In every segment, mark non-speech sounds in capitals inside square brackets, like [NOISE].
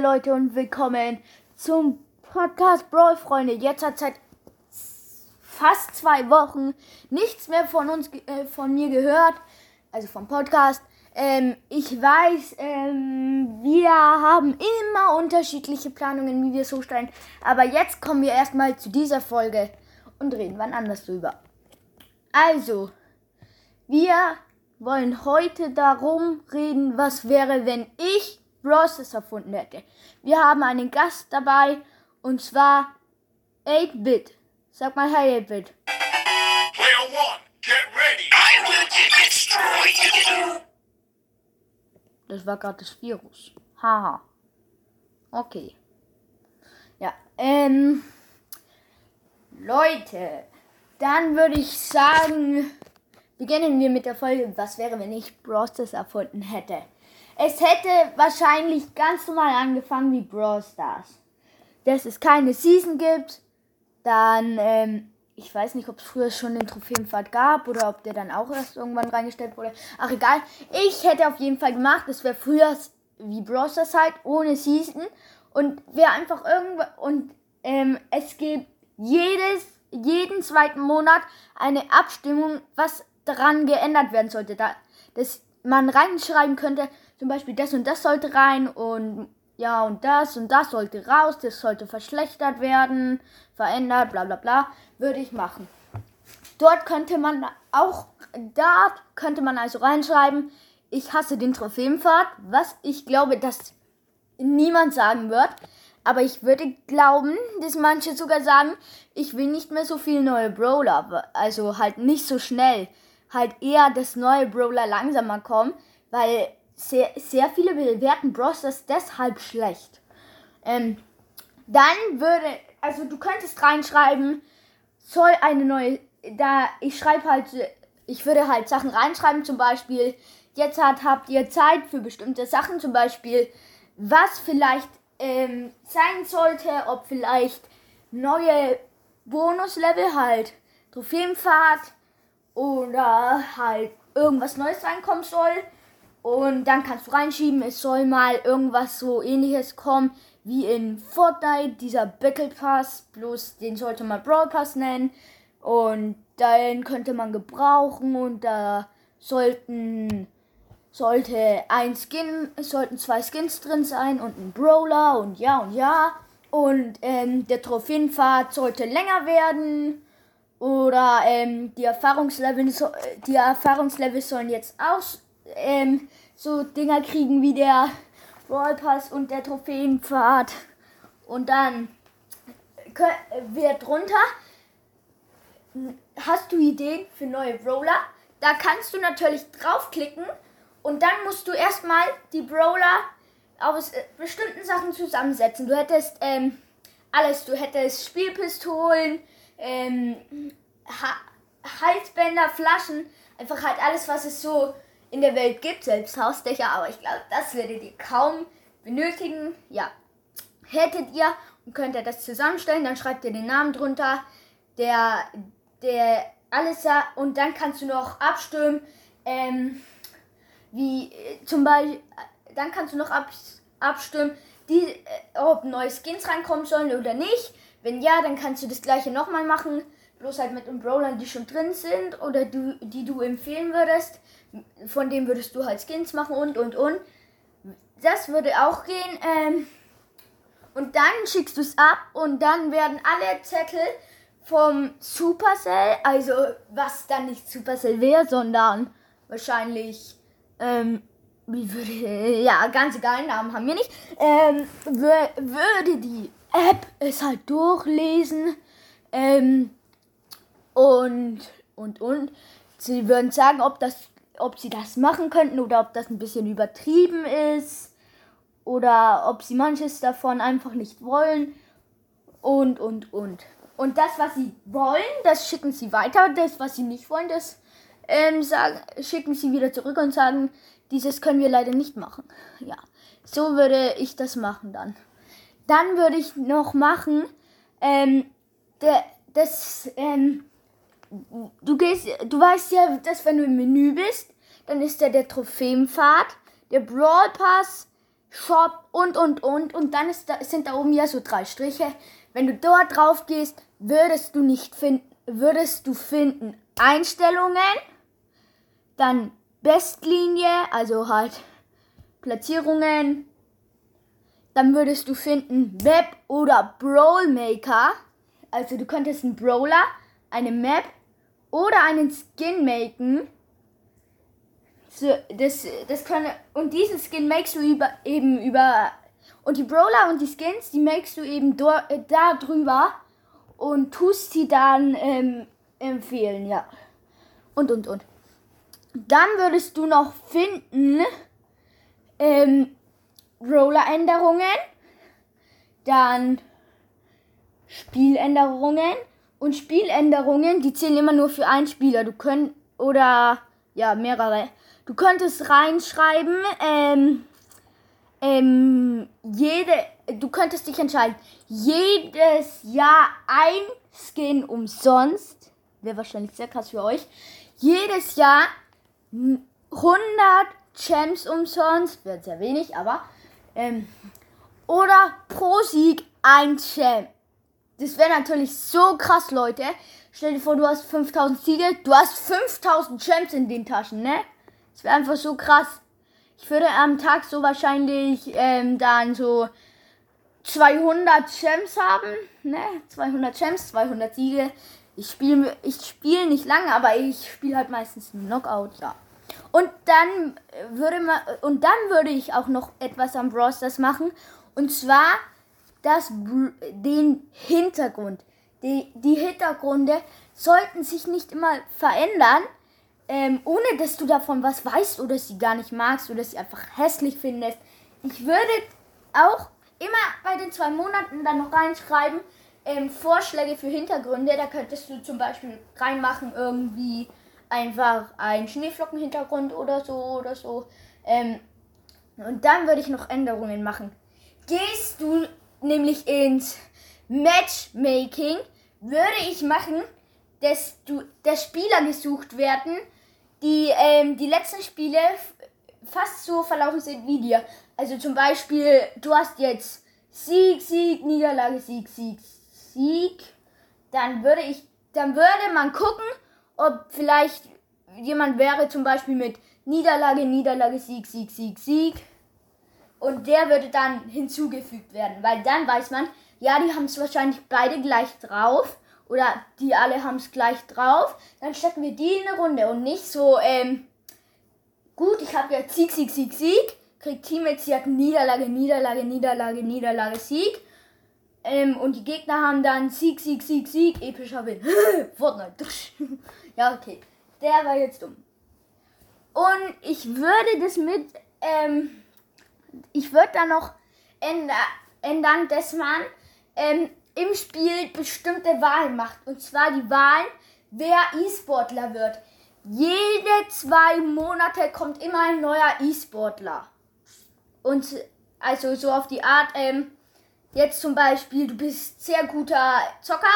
Leute und willkommen zum Podcast Brawl Freunde. Jetzt hat seit fast zwei Wochen nichts mehr von uns, äh, von mir gehört, also vom Podcast. Ähm, ich weiß, ähm, wir haben immer unterschiedliche Planungen, wie wir es hochstellen. Aber jetzt kommen wir erstmal zu dieser Folge und reden wann anders drüber. Also, wir wollen heute darum reden, was wäre, wenn ich Bros. erfunden hätte. Wir haben einen Gast dabei und zwar 8-Bit. Sag mal Hey 8-Bit. Player one, get ready. I will destroy you. Das war gerade das Virus. Haha. Okay. Ja, ähm. Leute, dann würde ich sagen, beginnen wir mit der Folge, was wäre, wenn ich Brawl Stars erfunden hätte. Es hätte wahrscheinlich ganz normal angefangen wie Brawl Stars. Dass es keine Season gibt, dann, ähm, ich weiß nicht, ob es früher schon den Trophäenpfad gab oder ob der dann auch erst irgendwann reingestellt wurde. Ach egal, ich hätte auf jeden Fall gemacht, es wäre früher wie Brawl Stars halt, ohne Season. Und wäre einfach irgendwo, und ähm, es gibt jedes, jeden zweiten Monat eine Abstimmung, was daran geändert werden sollte. Da, dass man reinschreiben könnte, zum Beispiel das und das sollte rein und ja und das und das sollte raus, das sollte verschlechtert werden, verändert, bla bla bla, würde ich machen. Dort könnte man auch, dort könnte man also reinschreiben, ich hasse den Trophäenpfad, was ich glaube, dass niemand sagen wird. Aber ich würde glauben, dass manche sogar sagen, ich will nicht mehr so viel neue Brawler. Also halt nicht so schnell. Halt eher, dass neue Brawler langsamer kommen, weil sehr, sehr viele bewerten Bros. das deshalb schlecht. Ähm, dann würde, also du könntest reinschreiben, soll eine neue, da ich schreibe halt, ich würde halt Sachen reinschreiben, zum Beispiel, jetzt hat, habt ihr Zeit für bestimmte Sachen, zum Beispiel, was vielleicht ähm, sein sollte, ob vielleicht neue Bonuslevel halt Trophäenpfad oder halt irgendwas Neues reinkommen soll. Und dann kannst du reinschieben, es soll mal irgendwas so ähnliches kommen wie in Fortnite, dieser Battle Pass, bloß den sollte man Brawl Pass nennen. Und den könnte man gebrauchen und da sollten sollte ein Skin, sollten zwei Skins drin sein und ein Brawler und ja und ja. Und ähm, der Trophäenpfad sollte länger werden. Oder ähm, die Erfahrungslevel so, die Erfahrungslevel sollen jetzt auch ähm, so Dinger kriegen wie der Brawl Pass und der Trophäenpfad. Und dann wird drunter. Hast du Ideen für neue Brawler? Da kannst du natürlich draufklicken und dann musst du erstmal die Brawler aus äh, bestimmten Sachen zusammensetzen. Du hättest ähm, alles. Du hättest Spielpistolen, ähm, ha Halsbänder, Flaschen. Einfach halt alles, was es so in der Welt gibt. Selbst Hausdächer. Aber ich glaube, das werdet ihr kaum benötigen. Ja. Hättet ihr und könnt ihr das zusammenstellen. Dann schreibt ihr den Namen drunter. Der, der alles da. Und dann kannst du noch abstimmen. Ähm, wie äh, zum Beispiel, äh, dann kannst du noch ab, abstimmen, die, äh, ob neue Skins reinkommen sollen oder nicht. Wenn ja, dann kannst du das gleiche nochmal machen, bloß halt mit Brawlern, die schon drin sind oder du, die du empfehlen würdest. Von dem würdest du halt Skins machen und und und. Das würde auch gehen. Ähm, und dann schickst du es ab und dann werden alle Zettel vom Supercell, also was dann nicht Supercell wäre, sondern wahrscheinlich ähm, wie würde, [LAUGHS] ja, ganz egal, Namen haben wir nicht, ähm, würde die App es halt durchlesen, ähm, und, und, und, sie würden sagen, ob das, ob sie das machen könnten oder ob das ein bisschen übertrieben ist oder ob sie manches davon einfach nicht wollen und, und, und. Und das, was sie wollen, das schicken sie weiter, das, was sie nicht wollen, das ähm, sagen, schicken sie wieder zurück und sagen, dieses können wir leider nicht machen. Ja, so würde ich das machen dann. Dann würde ich noch machen, ähm, der, das, ähm, du gehst, du weißt ja, dass wenn du im Menü bist, dann ist da der Trophäenpfad, der Brawl Pass, Shop und und und und dann ist da, sind da oben ja so drei Striche. Wenn du dort drauf gehst, würdest du nicht finden, würdest du finden Einstellungen, dann Bestlinie, also halt Platzierungen, dann würdest du finden Web oder Brawl Maker. Also du könntest einen Brawler, eine Map oder einen Skin machen. So, das, das können, und diesen Skin makest du über, eben über, und die Brawler und die Skins, die makest du eben do, äh, da drüber und tust sie dann ähm, empfehlen, ja. Und, und, und. Dann würdest du noch finden, ähm, Roller-Änderungen, dann Spieländerungen und Spieländerungen, die zählen immer nur für einen Spieler. Du könnt oder ja mehrere. Du könntest reinschreiben, ähm, ähm, jede, du könntest dich entscheiden, jedes Jahr ein Skin umsonst, wäre wahrscheinlich sehr krass für euch, jedes Jahr 100 Champs umsonst, wird sehr wenig, aber ähm, oder pro Sieg ein Champ. Das wäre natürlich so krass, Leute. Stell dir vor, du hast 5000 Siege, du hast 5000 Champs in den Taschen, ne? Das wäre einfach so krass. Ich würde am Tag so wahrscheinlich ähm, dann so 200 Champs haben, ne? 200 Champs, 200 Siege. Ich spiele ich spiel nicht lange, aber ich spiele halt meistens Knockout, ja. Und dann würde man und dann würde ich auch noch etwas am Brawl Stars machen und zwar das den Hintergrund. Die, die Hintergründe sollten sich nicht immer verändern, ähm, ohne dass du davon was weißt oder sie gar nicht magst oder sie einfach hässlich findest. Ich würde auch immer bei den zwei Monaten dann noch reinschreiben, ähm, Vorschläge für Hintergründe. Da könntest du zum Beispiel reinmachen, irgendwie einfach ein Schneeflockenhintergrund oder so oder so. Ähm, und dann würde ich noch Änderungen machen. Gehst du nämlich ins Matchmaking, würde ich machen, dass, du, dass Spieler gesucht werden, die ähm, die letzten Spiele fast so verlaufen sind wie dir. Also zum Beispiel, du hast jetzt Sieg, Sieg, Niederlage, Sieg, Sieg, Sieg. Dann würde ich, dann würde man gucken, ob vielleicht jemand wäre zum Beispiel mit Niederlage, Niederlage, Sieg, Sieg, Sieg, Sieg. Und der würde dann hinzugefügt werden, weil dann weiß man, ja, die haben es wahrscheinlich beide gleich drauf oder die alle haben es gleich drauf. Dann stecken wir die in eine Runde und nicht so, ähm, gut, ich habe jetzt Sieg, Sieg, Sieg, Sieg, kriegt Team jetzt hier Niederlage, Niederlage, Niederlage, Niederlage, Sieg. Ähm, und die Gegner haben dann Sieg, Sieg, Sieg, Sieg, epischer Win. [LAUGHS] Fortnite. [LAUGHS] ja, okay. Der war jetzt dumm. Und ich würde das mit, ähm, ich würde da noch änder, ändern, dass man ähm, im Spiel bestimmte Wahlen macht. Und zwar die Wahlen, wer E-Sportler wird. Jede zwei Monate kommt immer ein neuer E-Sportler. Und also so auf die Art, ähm, Jetzt zum Beispiel, du bist sehr guter Zocker,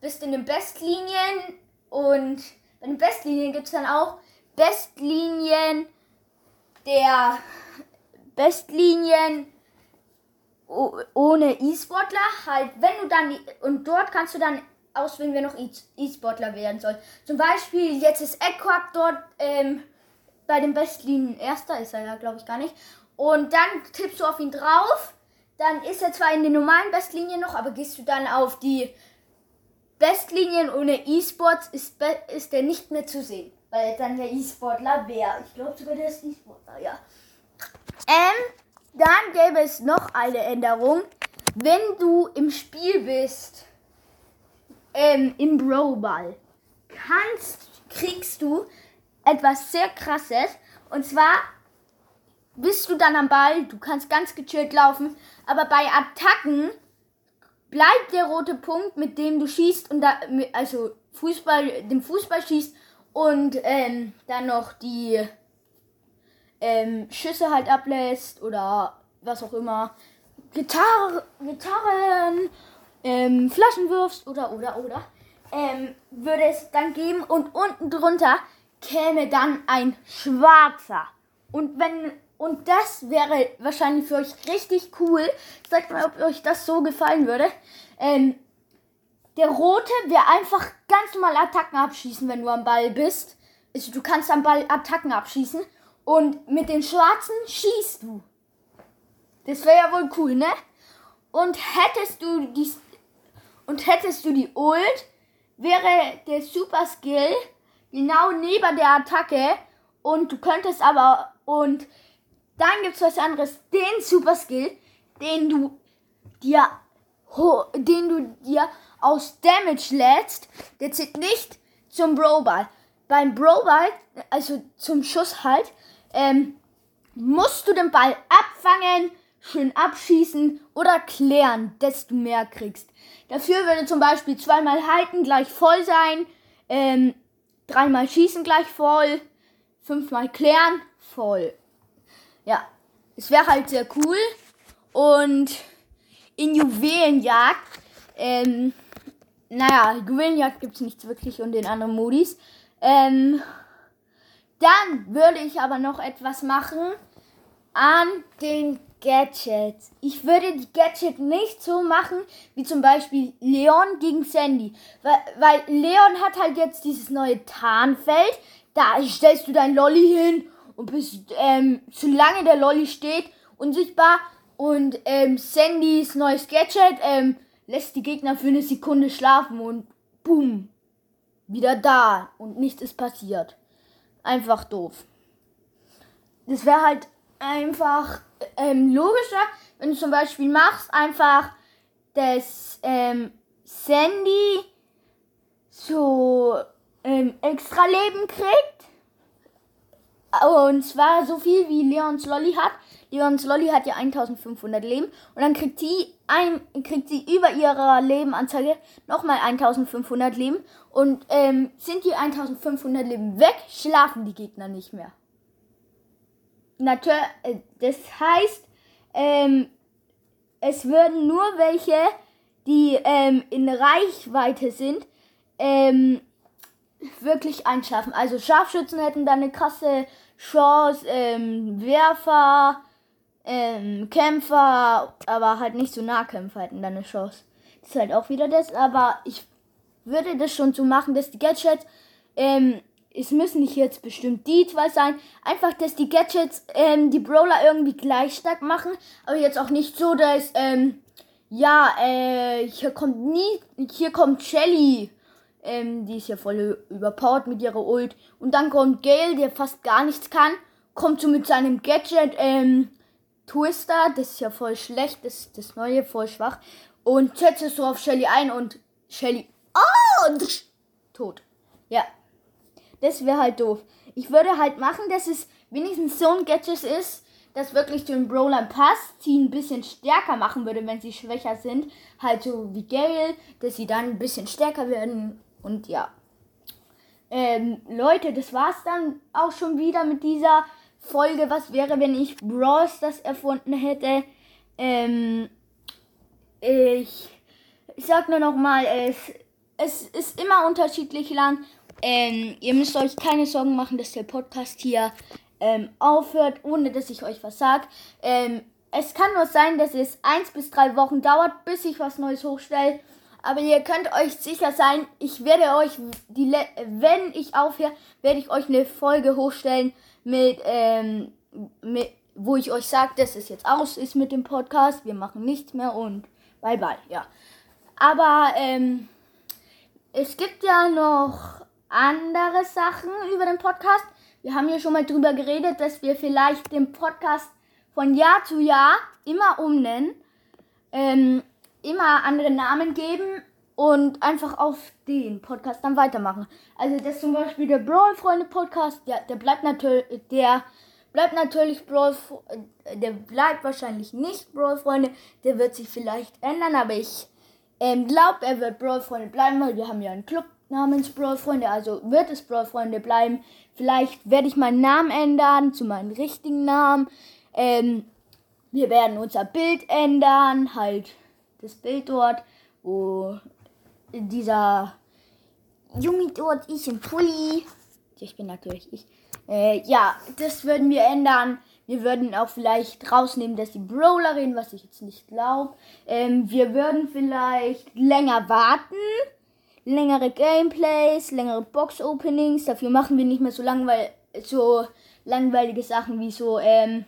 bist in den Bestlinien und bei den Bestlinien gibt es dann auch Bestlinien der Bestlinien ohne E-Sportler. Halt, wenn du dann und dort kannst du dann auswählen, wer noch E-Sportler werden soll. Zum Beispiel, jetzt ist Equack dort ähm, bei den Bestlinien erster, ist er ja, glaube ich, gar nicht. Und dann tippst du auf ihn drauf dann ist er zwar in den normalen Bestlinien noch, aber gehst du dann auf die Bestlinien ohne E-Sports, ist, ist der nicht mehr zu sehen. Weil er dann der E-Sportler wäre. Ich glaube sogar, der ist E-Sportler, ja. Ähm, dann gäbe es noch eine Änderung. Wenn du im Spiel bist, ähm, im Bro-Ball, kannst, kriegst du etwas sehr krasses. Und zwar bist du dann am Ball, du kannst ganz gechillt laufen, aber bei Attacken bleibt der rote Punkt, mit dem du schießt und da, also Fußball, dem Fußball schießt und ähm, dann noch die ähm, Schüsse halt ablässt oder was auch immer. Gitarre, Gitarren, ähm, Flaschen wirfst oder oder oder. Ähm, würde es dann geben und unten drunter käme dann ein schwarzer. Und wenn Und das wäre wahrscheinlich für euch richtig cool. Sagt mal, ob euch das so gefallen würde. Ähm, der rote wäre einfach ganz normal Attacken abschießen, wenn du am Ball bist. Also du kannst am Ball Attacken abschießen. Und mit den schwarzen schießt du. Das wäre ja wohl cool, ne? Und hättest du die und hättest du die Ult, wäre der Super Skill genau neben der Attacke und du könntest aber und dann gibt's was anderes, den Super Skill, den du dir den du dir aus Damage lädst, der zählt nicht zum Brawlball. Beim Brawlball, also zum Schuss halt, ähm, musst du den Ball abfangen, schön abschießen oder klären, desto mehr kriegst. Dafür würde zum Beispiel zweimal halten gleich voll sein, ähm, dreimal schießen gleich voll, fünfmal klären voll. Ja, es wäre halt sehr cool. Und in Juwelenjagd, ähm, naja, Juwelenjagd gibt es nichts wirklich und in anderen Modis. Ähm, dann würde ich aber noch etwas machen an den Gadgets. Ich würde die Gadget nicht so machen, wie zum Beispiel Leon gegen Sandy. Weil, Leon hat halt jetzt dieses neue Tarnfeld. Da stellst du dein Lolly hin und bist, ähm, solange der Lolly steht, unsichtbar. Und ähm, Sandys neues Gadget ähm, lässt die Gegner für eine Sekunde schlafen und boom, wieder da und nichts ist passiert. Einfach doof. Das wäre halt einfach ähm, logischer, wenn du zum Beispiel machst, einfach, dass ähm, Sandy so ähm, extra Leben kriegt. Und zwar so viel wie Leons Lolly hat. Leons Lolly hat ja 1500 Leben. Und dann kriegt sie, ein, kriegt sie über ihre Lebenanzeige nochmal 1500 Leben. Und ähm, sind die 1500 Leben weg, schlafen die Gegner nicht mehr. Natürlich, äh, das heißt, ähm, es würden nur welche, die ähm, in Reichweite sind, ähm, wirklich einschlafen. Also Scharfschützen hätten da eine krasse Chance, ähm, Werfer, ähm, Kämpfer, aber halt nicht so Nahkämpfer hätten da eine Chance. Das ist halt auch wieder das, aber ich würde das schon so machen, dass die Gadgets ähm, es müssen nicht jetzt bestimmt die zwei sein. Einfach, dass die Gadgets ähm, die Brawler irgendwie gleich stark machen. Aber jetzt auch nicht so, dass, ähm, ja, äh, hier kommt nie, hier kommt Shelly. Ähm, die ist ja voll überpowered mit ihrer Ult. Und dann kommt Gale, der fast gar nichts kann. Kommt so mit seinem Gadget, ähm, Twister. Das ist ja voll schlecht. Das ist das neue, voll schwach. Und setzt so auf Shelly ein und Shelly, oh, und tot. Ja, das wäre halt doof. Ich würde halt machen, dass es wenigstens so ein Gadget ist, das wirklich zu den Brawlern passt, sie ein bisschen stärker machen würde, wenn sie schwächer sind. Halt so wie Gale, dass sie dann ein bisschen stärker werden. Und ja. Ähm, Leute, das war's dann auch schon wieder mit dieser Folge. Was wäre, wenn ich Bros das erfunden hätte? Ähm, ich, ich sag nur noch mal, es, es ist immer unterschiedlich lang ähm, ihr müsst euch keine Sorgen machen, dass der Podcast hier ähm, aufhört, ohne dass ich euch was sage. Ähm, es kann nur sein, dass es eins bis drei Wochen dauert, bis ich was Neues hochstelle. Aber ihr könnt euch sicher sein, ich werde euch, die Le wenn ich aufhöre, werde ich euch eine Folge hochstellen mit, ähm, mit wo ich euch sage, dass es jetzt aus ist mit dem Podcast. Wir machen nichts mehr und bye bye, ja. Aber ähm, es gibt ja noch andere Sachen über den Podcast. Wir haben ja schon mal drüber geredet, dass wir vielleicht den Podcast von Jahr zu Jahr immer umnennen, ähm, immer andere Namen geben und einfach auf den Podcast dann weitermachen. Also das zum Beispiel der Brawl Freunde Podcast, der, der bleibt natürlich, der bleibt natürlich Brawl, der bleibt wahrscheinlich nicht Brawl Freunde, der wird sich vielleicht ändern, aber ich ähm, glaube, er wird Brawl Freunde bleiben, weil wir haben ja einen Club namens Brawl Freunde, also wird es Brawl Freunde bleiben. Vielleicht werde ich meinen Namen ändern zu meinem richtigen Namen. Ähm, wir werden unser Bild ändern, halt das Bild dort, wo dieser Junge dort ist im Pulli. Ich bin natürlich ich. Äh, ja, das würden wir ändern. Wir Wir würden auch vielleicht rausnehmen, dass die Brawler reden, was ich jetzt nicht glaube. Ähm, wir würden vielleicht länger warten. Längere Gameplays, längere Box-Openings. Dafür machen wir nicht mehr so langweil so langweilige Sachen wie so, ähm,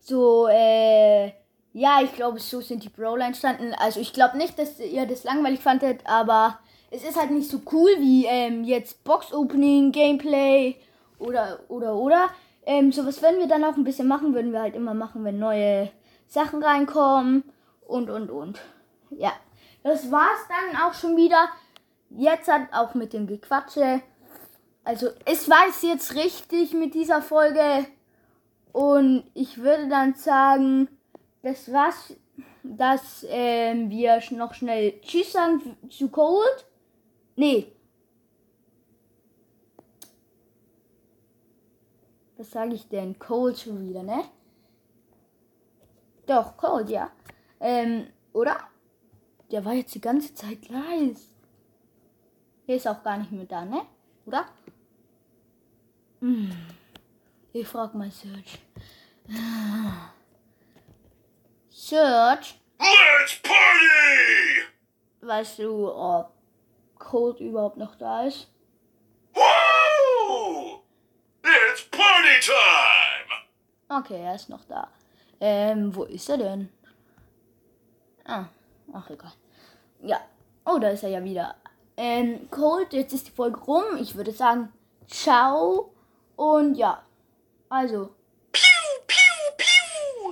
so, äh, ja, ich glaube, so sind die Brawler entstanden. Also ich glaube nicht, dass ihr das langweilig fandet, aber es ist halt nicht so cool wie ähm, jetzt Box-Opening, Gameplay oder, oder, oder. Ähm, sowas würden wir dann auch ein bisschen machen, würden wir halt immer machen, wenn neue Sachen reinkommen und, und, und. Ja, das war's dann auch schon wieder. Jetzt hat auch mit dem Gequatsche. Also, es war es jetzt richtig mit dieser Folge. Und ich würde dann sagen, das war's, dass ähm, wir noch schnell Tschüss sagen zu Cold. Nee, Was sage ich denn? Cold schon wieder, ne? Doch, Cold, ja. Ähm, oder? Der war jetzt die ganze Zeit leise. Der ist auch gar nicht mehr da, ne? Oder? Hm. Ich frag mal Search. Search, Let's party! weißt du, ob Cold überhaupt noch da ist? Woo! It's party time! Okay, er ist noch da. Ähm, wo ist er denn? Ah, ach egal. Ja. Oh, da ist er ja wieder. Ähm, Cold, jetzt ist die Folge rum. Ich würde sagen, ciao. Und ja. Also!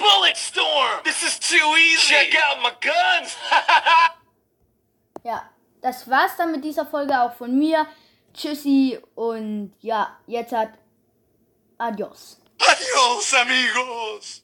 Bullet storm! This is too easy! Check out my guns! [LAUGHS] ja. Das war's dann mit dieser Folge auch von mir. Tschüssi und ja, jetzt hat Adios. Adios, amigos!